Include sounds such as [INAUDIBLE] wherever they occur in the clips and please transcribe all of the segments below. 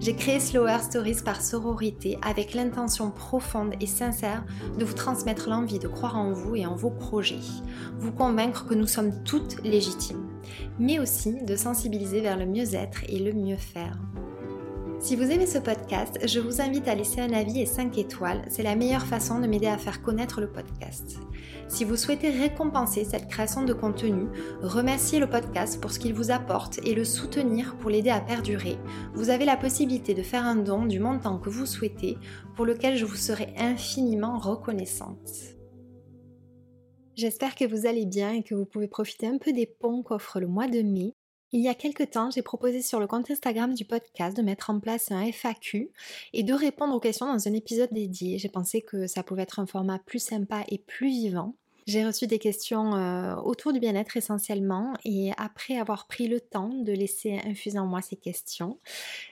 J'ai créé Slower Stories par sororité avec l'intention profonde et sincère de vous transmettre l'envie de croire en vous et en vos projets, vous convaincre que nous sommes toutes légitimes, mais aussi de sensibiliser vers le mieux-être et le mieux faire. Si vous aimez ce podcast, je vous invite à laisser un avis et 5 étoiles. C'est la meilleure façon de m'aider à faire connaître le podcast. Si vous souhaitez récompenser cette création de contenu, remercier le podcast pour ce qu'il vous apporte et le soutenir pour l'aider à perdurer, vous avez la possibilité de faire un don du montant que vous souhaitez, pour lequel je vous serai infiniment reconnaissante. J'espère que vous allez bien et que vous pouvez profiter un peu des ponts qu'offre le mois de mai il y a quelques temps, j'ai proposé sur le compte Instagram du podcast de mettre en place un FAQ et de répondre aux questions dans un épisode dédié. J'ai pensé que ça pouvait être un format plus sympa et plus vivant. J'ai reçu des questions euh, autour du bien-être essentiellement et après avoir pris le temps de laisser infuser en moi ces questions,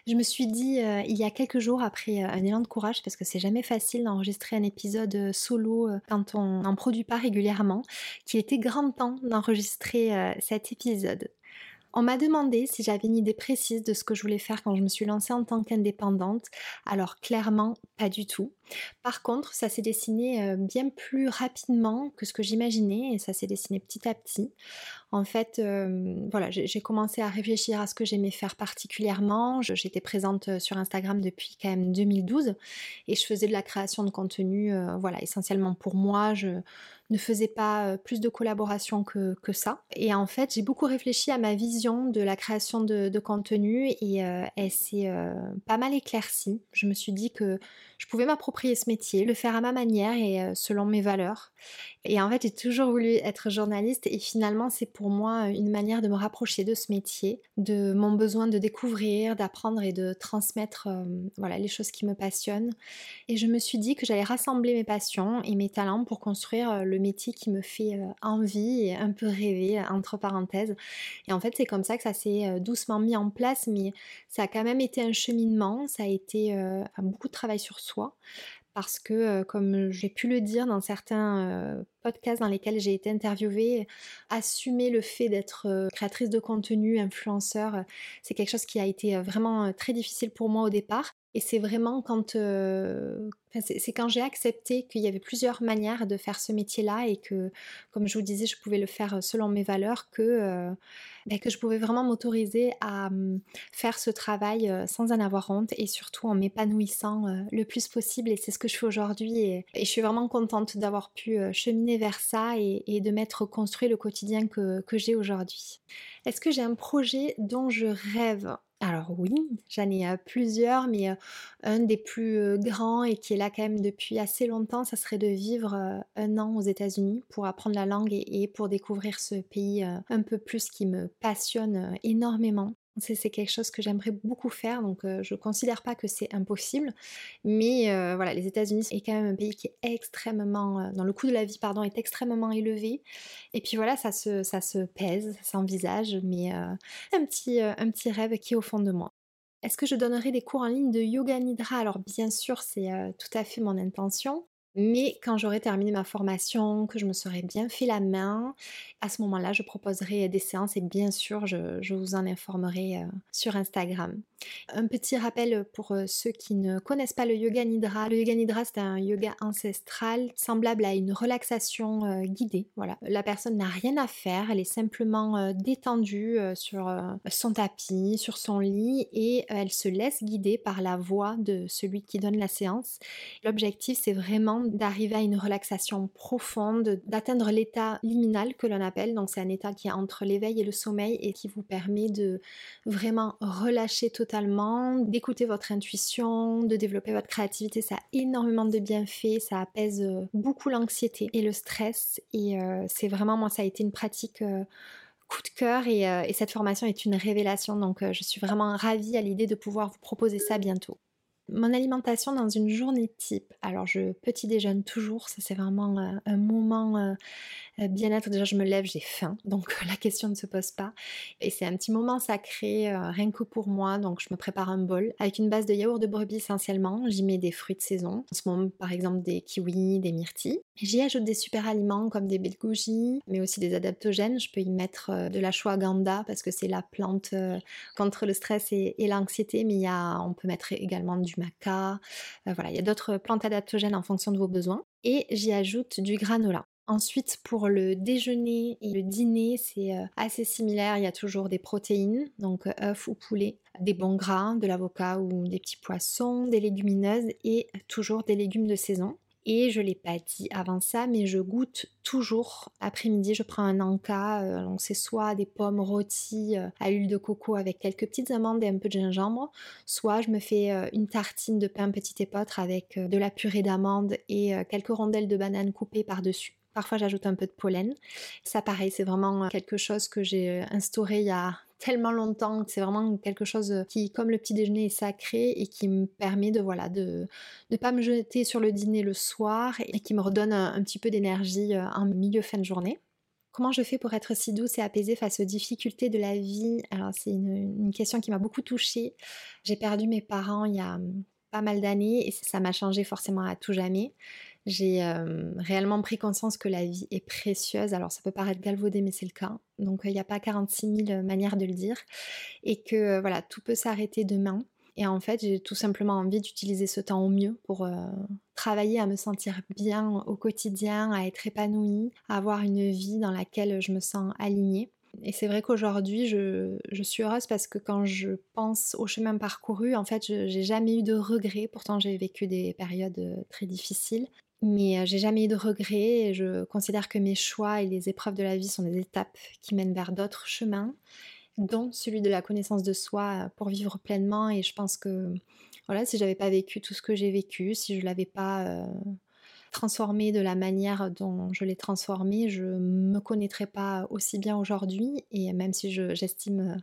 je me suis dit euh, il y a quelques jours après euh, un élan de courage parce que c'est jamais facile d'enregistrer un épisode solo quand on n'en produit pas régulièrement qu'il était grand temps d'enregistrer cet épisode. On m'a demandé si j'avais une idée précise de ce que je voulais faire quand je me suis lancée en tant qu'indépendante. Alors clairement, pas du tout. Par contre, ça s'est dessiné euh, bien plus rapidement que ce que j'imaginais et ça s'est dessiné petit à petit. En fait, euh, voilà, j'ai commencé à réfléchir à ce que j'aimais faire particulièrement. J'étais présente euh, sur Instagram depuis quand même 2012 et je faisais de la création de contenu, voilà, essentiellement pour moi. Je ne faisais pas plus de collaboration que, ça. Et en fait, j'ai beaucoup réfléchi à ma vision de la création de, contenu et elle s'est pas mal éclaircie. Je me suis dit que je pouvais m'approprier ce métier, le faire à ma manière et euh, selon mes valeurs. Et en fait, j'ai toujours voulu être journaliste et finalement, c'est pour moi une manière de me rapprocher de ce métier, de mon besoin de découvrir, d'apprendre et de transmettre euh, voilà, les choses qui me passionnent. Et je me suis dit que j'allais rassembler mes passions et mes talents pour construire euh, le métier qui me fait envie et un peu rêver, entre parenthèses. Et en fait, c'est comme ça que ça s'est doucement mis en place, mais ça a quand même été un cheminement, ça a été beaucoup de travail sur soi parce que, comme j'ai pu le dire dans certains podcasts dans lesquels j'ai été interviewée, assumer le fait d'être créatrice de contenu, influenceur, c'est quelque chose qui a été vraiment très difficile pour moi au départ. Et c'est vraiment quand, c'est quand j'ai accepté qu'il y avait plusieurs manières de faire ce métier-là et que, comme je vous disais, je pouvais le faire selon mes valeurs, que, ben, que je pouvais vraiment m'autoriser à mmh, faire ce travail sans en avoir honte et surtout en m'épanouissant le plus possible. Et c'est ce que je fais aujourd'hui. Et, je suis vraiment contente d'avoir pu cheminer vers ça et, de m'être construit le quotidien que j'ai aujourd'hui. Est-ce que j'ai un projet dont je rêve? Alors oui, j'en ai plusieurs, mais un des plus grands et qui est là quand même depuis assez longtemps, ça serait de vivre un an aux États-Unis pour apprendre la langue et, pour découvrir ce pays un peu plus qui me passionne énormément. C'est quelque chose que j'aimerais beaucoup faire, donc je ne considère pas que c'est impossible. Mais voilà, les États-Unis est quand même un pays qui est extrêmement, dans le coût de la vie, pardon, est extrêmement élevé. Et puis voilà, ça se, pèse, ça s'envisage, mais un, petit, un petit rêve qui est au fond de moi. Est-ce que je donnerai des cours en ligne de yoga nidra? Alors bien sûr, c'est tout à fait mon intention. Mais quand j'aurai terminé ma formation, que je me serai bien fait la main, à ce moment-là, je proposerai des séances et bien sûr, je, vous en informerai euh, sur Instagram. Un petit rappel pour euh, ceux qui ne connaissent pas le yoga nidra. Le yoga nidra, c'est un yoga ancestral semblable à une relaxation euh, guidée. Voilà, la personne n'a rien à faire, elle est simplement détendue sur son tapis, sur son lit et elle se laisse guider par la voix de celui qui donne la séance. L'objectif, c'est vraiment d'arriver à une relaxation profonde, d'atteindre l'état liminal que l'on appelle. Donc c'est un état qui est entre l'éveil et le sommeil et qui vous permet de vraiment relâcher totalement, d'écouter votre intuition, de développer votre créativité. Ça a énormément de bienfaits, ça apaise euh, beaucoup l'anxiété et le stress. Et euh, c'est vraiment, moi, ça a été une pratique euh, coup de cœur et, et, cette formation est une révélation. Donc je suis vraiment ravie à l'idée de pouvoir vous proposer ça bientôt. Mon alimentation dans une journée type. Alors, je petit déjeune toujours, ça c'est vraiment euh, un moment euh, bien-être. Déjà, je me lève, j'ai faim, [LAUGHS] donc la question ne se pose pas. Et c'est un petit moment sacré, rien que pour moi. Donc, je me prépare un bol avec une base de yaourt de brebis essentiellement. J'y mets des fruits de saison. En ce moment, par exemple, des kiwis, des myrtilles. J'y ajoute des super aliments comme des baies mais aussi des adaptogènes. Je peux y mettre de la ashwagandha parce que c'est la plante contre le stress et, l'anxiété. Mais y a, on peut mettre également du maca. voilà, il y a d'autres plantes adaptogènes en fonction de vos besoins. Et j'y ajoute du granola. Ensuite, pour le déjeuner et le dîner, c'est assez similaire. Il y a toujours des protéines, donc œufs ou poulet, des bons gras, de l'avocat ou des petits poissons, des légumineuses et toujours des légumes de saison. Et je l'ai pas dit avant ça, mais je goûte toujours après-midi. Je prends un anka, euh, c'est soit des pommes rôties euh, à l'huile de coco avec quelques petites amandes et un peu de gingembre, soit je me fais euh, une tartine de pain petit épeautre avec de la purée d'amandes et quelques rondelles de banane coupées par-dessus. Parfois j'ajoute un peu de pollen. Ça pareil, c'est vraiment quelque chose que j'ai instauré il y a [LAUGHS] tellement longtemps c'est vraiment quelque chose qui, comme le petit déjeuner, est sacré et qui me permet de voilà de ne pas me jeter sur le dîner le soir et qui me redonne un, petit peu d'énergie euh, en milieu fin de journée. Comment je fais pour être si douce et apaisée face aux difficultés de la vie? Alors c'est une, question qui m'a beaucoup touchée. J'ai perdu mes parents il y a hum, pas mal d'années et ça m'a changé forcément à tout jamais j'ai réellement pris conscience que la vie est précieuse. Alors ça peut paraître galvaudé, mais c'est le cas. Donc il n'y a pas 46 000 manières de le dire. Et que voilà, tout peut s'arrêter demain. Et en fait, j'ai tout simplement envie d'utiliser ce temps au mieux pour travailler à me sentir bien au quotidien, à être épanouie, à avoir une vie dans laquelle je me sens alignée. Et c'est vrai qu'aujourd'hui, je, je, suis heureuse parce que quand je pense au chemin parcouru, en fait, je n'ai jamais eu de regrets. Pourtant, j'ai vécu des périodes très difficiles. Mais j'ai jamais eu de regrets et je considère que mes choix et les épreuves de la vie sont des étapes qui mènent vers d'autres chemins, dont celui de la connaissance de soi pour vivre pleinement. Et je pense que voilà, si j'avais pas vécu tout ce que j'ai vécu, si je l'avais pas transformé de la manière dont je l'ai transformé, je me connaîtrais pas aussi bien aujourd'hui. Et même si j'estime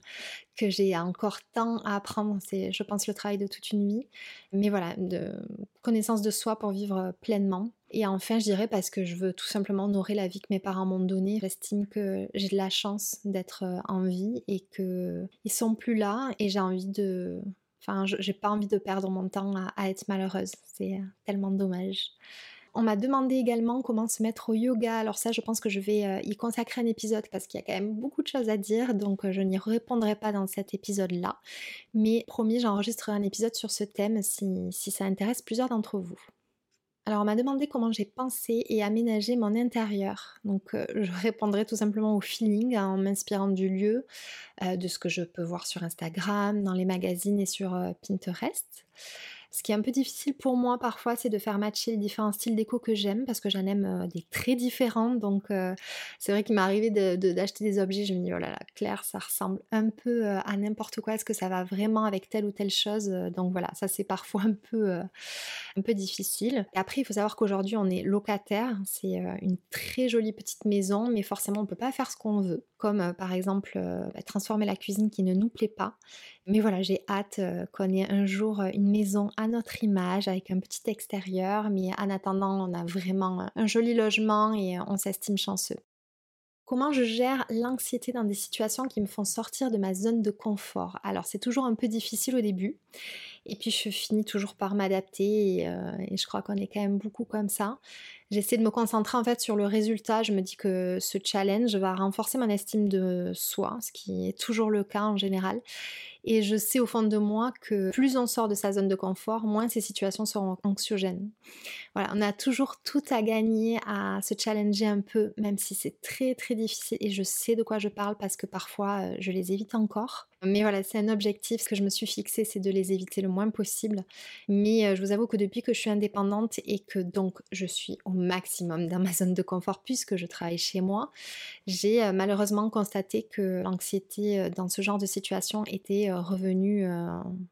que j'ai encore tant à apprendre, c'est, je pense, le travail de toute une vie. Mais voilà, de connaissance de soi pour vivre pleinement. Et enfin, je dirais parce que je veux tout simplement honorer la vie que mes parents m'ont donnée. J'estime que j'ai de la chance d'être en vie et qu'ils sont plus là et j'ai envie de Enfin, j'ai pas envie de perdre mon temps à être malheureuse. C'est tellement dommage. On m'a demandé également comment se mettre au yoga. Alors ça, je pense que je vais euh, y consacrer un épisode parce qu'il y a quand même beaucoup de choses à dire, donc euh, je n'y répondrai pas dans cet épisode-là. Mais promis, j'enregistrerai un épisode sur ce thème si, ça intéresse plusieurs d'entre vous. Alors on m'a demandé comment j'ai pensé et aménagé mon intérieur. Donc euh, je répondrai tout simplement au feeling en m'inspirant du lieu, de ce que je peux voir sur Instagram, dans les magazines et sur Pinterest. Ce qui est un peu difficile pour moi parfois, c'est de faire matcher les différents styles déco que j'aime parce que j'en aime euh, des très différents. Donc euh, c'est vrai qu'il m'est arrivé d'acheter des objets, je me dis oh là là, Claire, ça ressemble un peu euh, à n'importe quoi. Est-ce que ça va vraiment avec telle ou telle chose Donc voilà, ça c'est parfois un peu, un peu difficile. Et après, il faut savoir qu'aujourd'hui on est locataire. C'est une très jolie petite maison, mais forcément on peut pas faire ce qu'on veut, comme par exemple bah, transformer la cuisine qui ne nous plaît pas. Mais voilà, j'ai hâte qu'on ait un jour une maison à notre image avec un petit extérieur, mais en attendant, on a vraiment un joli logement et on s'estime chanceux. Comment je gère l'anxiété dans des situations qui me font sortir de ma zone de confort? Alors c'est toujours un peu difficile au début, et puis je finis toujours par m'adapter, et, euh, je crois qu'on est quand même beaucoup comme ça. J'essaie de me concentrer en fait sur le résultat. Je me dis que ce challenge va renforcer mon estime de soi, ce qui est toujours le cas en général. Et je sais au fond de moi que plus on sort de sa zone de confort, moins ces situations seront anxiogènes. Voilà, on a toujours tout à gagner à se challenger un peu, même si c'est très très difficile. Et je sais de quoi je parle parce que parfois euh, je les évite encore. Mais voilà, c'est un objectif que je me suis fixé, c'est de les éviter le moins possible. Mais euh, je vous avoue que depuis que je suis indépendante et que donc je suis au maximum dans ma zone de confort puisque je travaille chez moi, j'ai euh, malheureusement constaté que l'anxiété dans ce genre de situation était revenue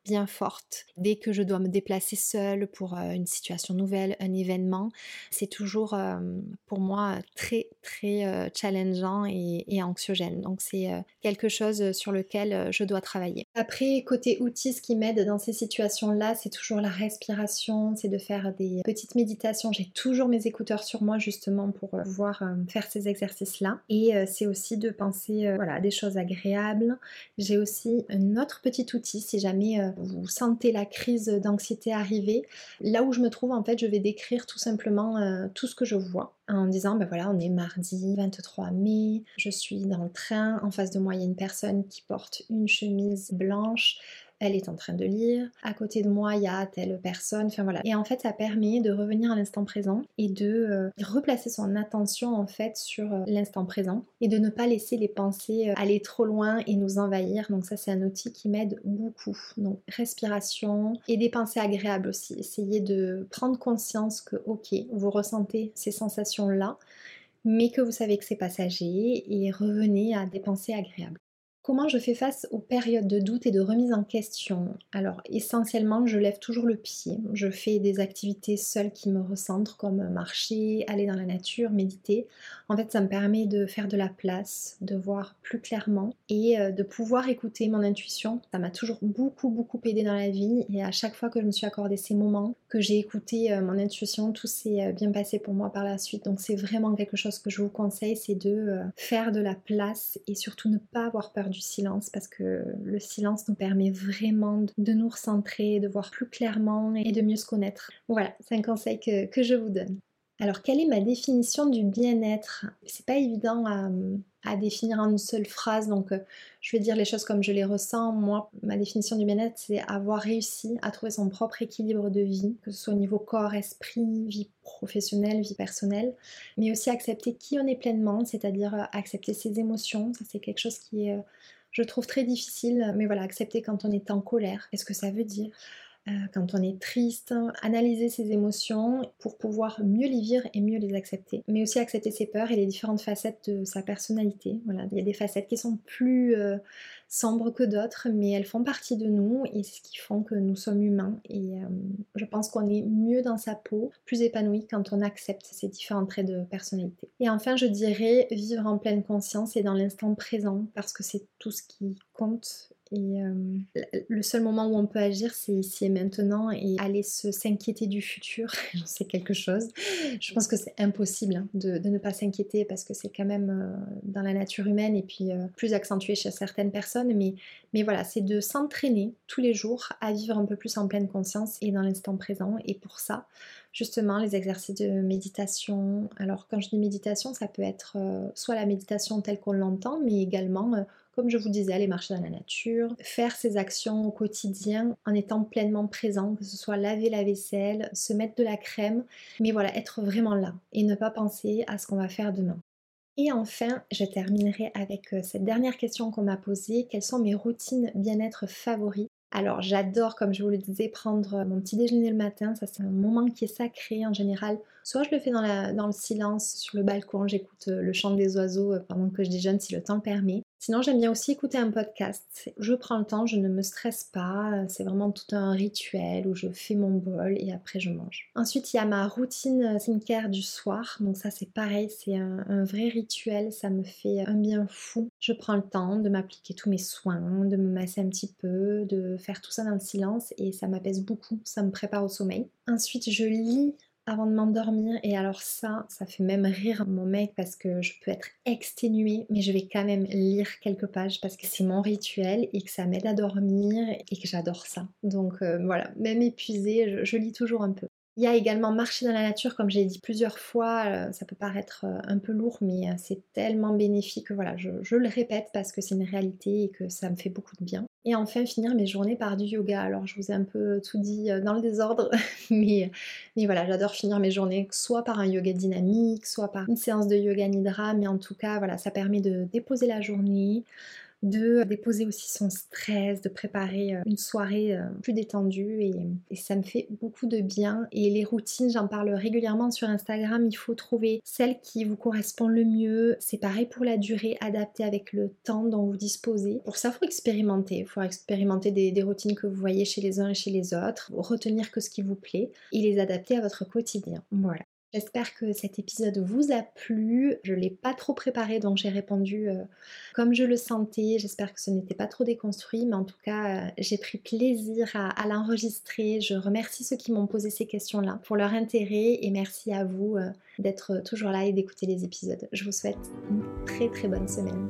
bien forte. Dès que je dois me déplacer seule pour une situation nouvelle, un événement, c'est toujours pour moi très très challengeant et, anxiogène. Donc c'est quelque chose sur lequel je dois travailler. Après, côté outils, ce qui m'aide dans ces situations-là, c'est toujours la respiration, c'est de faire des petites méditations. J'ai toujours mes écouteurs sur moi justement pour euh, pouvoir euh, faire ces exercices-là. Et euh, c'est aussi de penser voilà, à des choses agréables. J'ai aussi un autre petit outil si jamais vous sentez la crise d'anxiété arriver. Là où je me trouve, en fait, je vais décrire tout simplement tout ce que je vois en disant ben voilà on est mardi 23 mai, je suis dans le train, en face de moi il y a une personne qui porte une chemise blanche, elle est en train de lire, à côté de moi il y a telle personne, enfin voilà. Et en fait ça permet de revenir à l'instant présent et de euh, replacer son attention en fait sur euh, l'instant présent et de ne pas laisser les pensées euh, aller trop loin et nous envahir. Donc ça c'est un outil qui m'aide beaucoup. Donc respiration et des pensées agréables aussi. Essayez de prendre conscience que ok, vous ressentez ces sensations là mais que vous savez que c'est passager et revenez à des pensées agréables. Comment je fais face aux périodes de doute et de remise en question? Alors essentiellement, je lève toujours le pied. Je fais des activités seules qui me recentrent comme marcher, aller dans la nature, méditer. En fait, ça me permet de faire de la place, de voir plus clairement et euh, de pouvoir écouter mon intuition. Ça m'a toujours beaucoup beaucoup aidé dans la vie et à chaque fois que je me suis accordé ces moments, que j'ai écouté euh, mon intuition, tout s'est euh, bien passé pour moi par la suite. Donc c'est vraiment quelque chose que je vous conseille, c'est de faire de la place et surtout ne pas avoir peur du silence parce que le silence nous permet vraiment de nous recentrer, de voir plus clairement et de mieux se connaître. Voilà, c'est un conseil que, que je vous donne. Alors, quelle est ma définition du bien-être? C'est pas évident à, définir en une seule phrase, donc euh, je vais dire les choses comme je les ressens. Moi, ma définition du bien-être, c'est avoir réussi à trouver son propre équilibre de vie, que ce soit au niveau corps, esprit, vie professionnelle, vie personnelle, mais aussi accepter qui on est pleinement, c'est-à-dire euh, accepter ses émotions. Ça, c'est quelque chose qui est, euh, je trouve, très difficile, mais voilà, accepter quand on est en colère, qu'est-ce que ça veut dire quand on est triste, analyser ses émotions pour pouvoir mieux les vivre et mieux les accepter. Mais aussi accepter ses peurs et les différentes facettes de sa personnalité. Voilà, il y a des facettes qui sont plus euh, sombres que d'autres, mais elles font partie de nous et c'est ce qui font que nous sommes humains. Et euh, je pense qu'on est mieux dans sa peau, plus épanoui quand on accepte ces différents traits de personnalité. Et enfin, je dirais vivre en pleine conscience et dans l'instant présent parce que c'est tout ce qui compte et euh, le seul moment où on peut agir, c'est ici et maintenant et aller s'inquiéter du futur, [LAUGHS] sais quelque chose. Je pense que c'est impossible hein, de, ne pas s'inquiéter parce que c'est quand même euh, dans la nature humaine et puis euh, plus accentué chez certaines personnes. Mais, mais voilà, c'est de s'entraîner tous les jours à vivre un peu plus en pleine conscience et dans l'instant présent. Et pour ça, justement, les exercices de méditation. Alors quand je dis méditation, ça peut être soit la méditation telle qu'on l'entend, mais également comme je vous disais, aller marcher dans la nature, faire ses actions au quotidien en étant pleinement présent, que ce soit laver la vaisselle, se mettre de la crème, mais voilà, être vraiment là et ne pas penser à ce qu'on va faire demain. Et enfin, je terminerai avec euh, cette dernière question qu'on m'a posée. Quelles sont mes routines bien-être favoris? Alors j'adore, comme je vous le disais, prendre mon petit déjeuner le matin. Ça c'est un moment qui est sacré en général. Soit je le fais dans, le silence sur le balcon, j'écoute euh, le chant des oiseaux euh, pendant que je déjeune si le temps le permet. Sinon, j'aime bien aussi écouter un podcast. Je prends le temps, je ne me stresse pas. C'est vraiment tout un rituel où je fais mon bol et après je mange. Ensuite, il y a ma routine skincare du soir. Donc ça, c'est pareil, c'est un, vrai rituel. Ça me fait un bien fou. Je prends le temps de m'appliquer tous mes soins, de me masser un petit peu, de faire tout ça dans le silence et ça m'apaise beaucoup. Ça me prépare au sommeil. Ensuite, je lis avant de m'endormir. Et alors ça, ça fait même rire mon mec parce que je peux être exténuée, mais je vais quand même lire quelques pages parce que c'est mon rituel et que ça m'aide à dormir et que j'adore ça. Donc euh, voilà, même épuisée, je, lis toujours un peu. Il y a également marcher dans la nature, comme j'ai dit plusieurs fois, euh, ça peut paraître euh, un peu lourd, mais c'est tellement bénéfique. Voilà, je, le répète parce que c'est une réalité et que ça me fait beaucoup de bien. Et enfin, finir mes journées par du yoga. Alors, je vous ai un peu tout dit dans le désordre, [LAUGHS] mais, mais voilà, j'adore finir mes journées soit par un yoga dynamique, soit par une séance de yoga nidra, mais en tout cas, voilà, ça permet de déposer la journée de déposer aussi son stress, de préparer euh, une soirée euh, plus détendue et, ça me fait beaucoup de bien. Et les routines, j'en parle régulièrement sur Instagram, il faut trouver celle qui vous correspond le mieux. C'est pareil pour la durée, adaptée avec le temps dont vous disposez. Pour ça, il faut expérimenter. Il faut expérimenter des, des routines que vous voyez chez les uns et chez les autres, retenir que ce qui vous plaît et les adapter à votre quotidien. Voilà. J'espère que cet épisode vous a plu. Je ne l'ai pas trop préparé, donc j'ai répondu euh, comme je le sentais. J'espère que ce n'était pas trop déconstruit, mais en tout cas, euh, j'ai pris plaisir à, l'enregistrer. Je remercie ceux qui m'ont posé ces questions-là pour leur intérêt et merci à vous euh, d'être toujours là et d'écouter les épisodes. Je vous souhaite une très très bonne semaine.